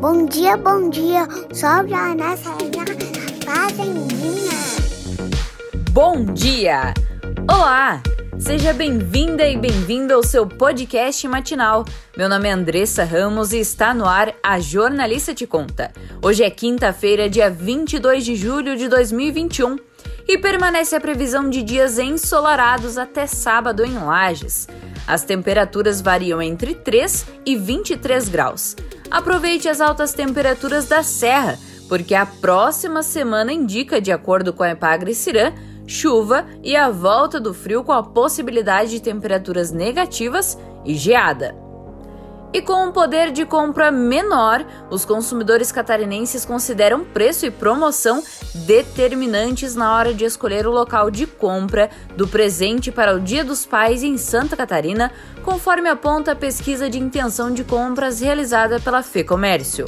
Bom dia, bom dia. Sobe a nossa fazendinha. Bom dia! Olá! Seja bem-vinda e bem-vindo ao seu podcast matinal. Meu nome é Andressa Ramos e está no ar a Jornalista Te Conta. Hoje é quinta-feira, dia 22 de julho de 2021 e permanece a previsão de dias ensolarados até sábado em Lages. As temperaturas variam entre 3 e 23 graus. Aproveite as altas temperaturas da Serra, porque a próxima semana indica, de acordo com a Epagre Cirã, chuva e a volta do frio com a possibilidade de temperaturas negativas e geada. E com um poder de compra menor, os consumidores catarinenses consideram preço e promoção determinantes na hora de escolher o local de compra do presente para o Dia dos Pais em Santa Catarina, conforme aponta a pesquisa de intenção de compras realizada pela FEComércio.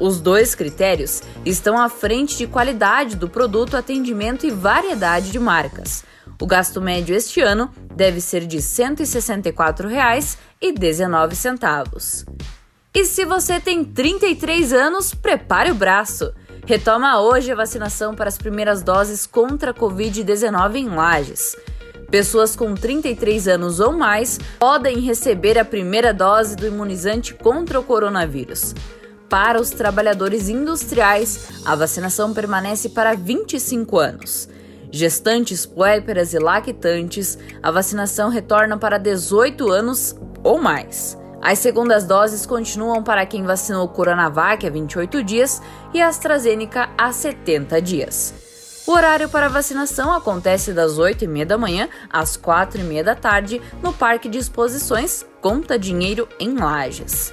Os dois critérios estão à frente de qualidade do produto, atendimento e variedade de marcas. O gasto médio este ano deve ser de R$ 164,19. E se você tem 33 anos, prepare o braço. Retoma hoje a vacinação para as primeiras doses contra a Covid-19 em Lages. Pessoas com 33 anos ou mais podem receber a primeira dose do imunizante contra o coronavírus. Para os trabalhadores industriais, a vacinação permanece para 25 anos. Gestantes, puérperas e lactantes, a vacinação retorna para 18 anos ou mais. As segundas doses continuam para quem vacinou Coronavac há 28 dias e AstraZeneca há 70 dias. O horário para vacinação acontece das 8h30 da manhã às 4h30 da tarde no Parque de Exposições Conta Dinheiro em Lages.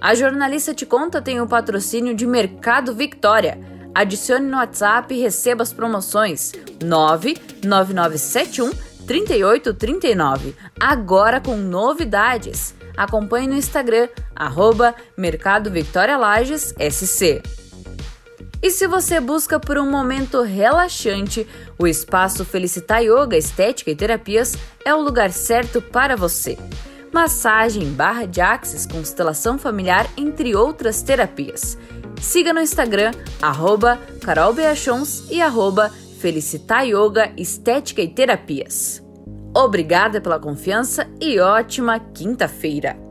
A jornalista te conta tem o patrocínio de Mercado Victória. Adicione no WhatsApp e receba as promoções 99971 3839. Agora com novidades. Acompanhe no Instagram, arroba Mercado Victoria Lages SC. E se você busca por um momento relaxante, o espaço Felicitar Yoga, Estética e Terapias é o lugar certo para você. Massagem, barra de axis, constelação familiar, entre outras terapias. Siga no Instagram, arroba carolbeachons e arroba Felicitar Yoga, Estética e Terapias. Obrigada pela confiança e ótima quinta-feira!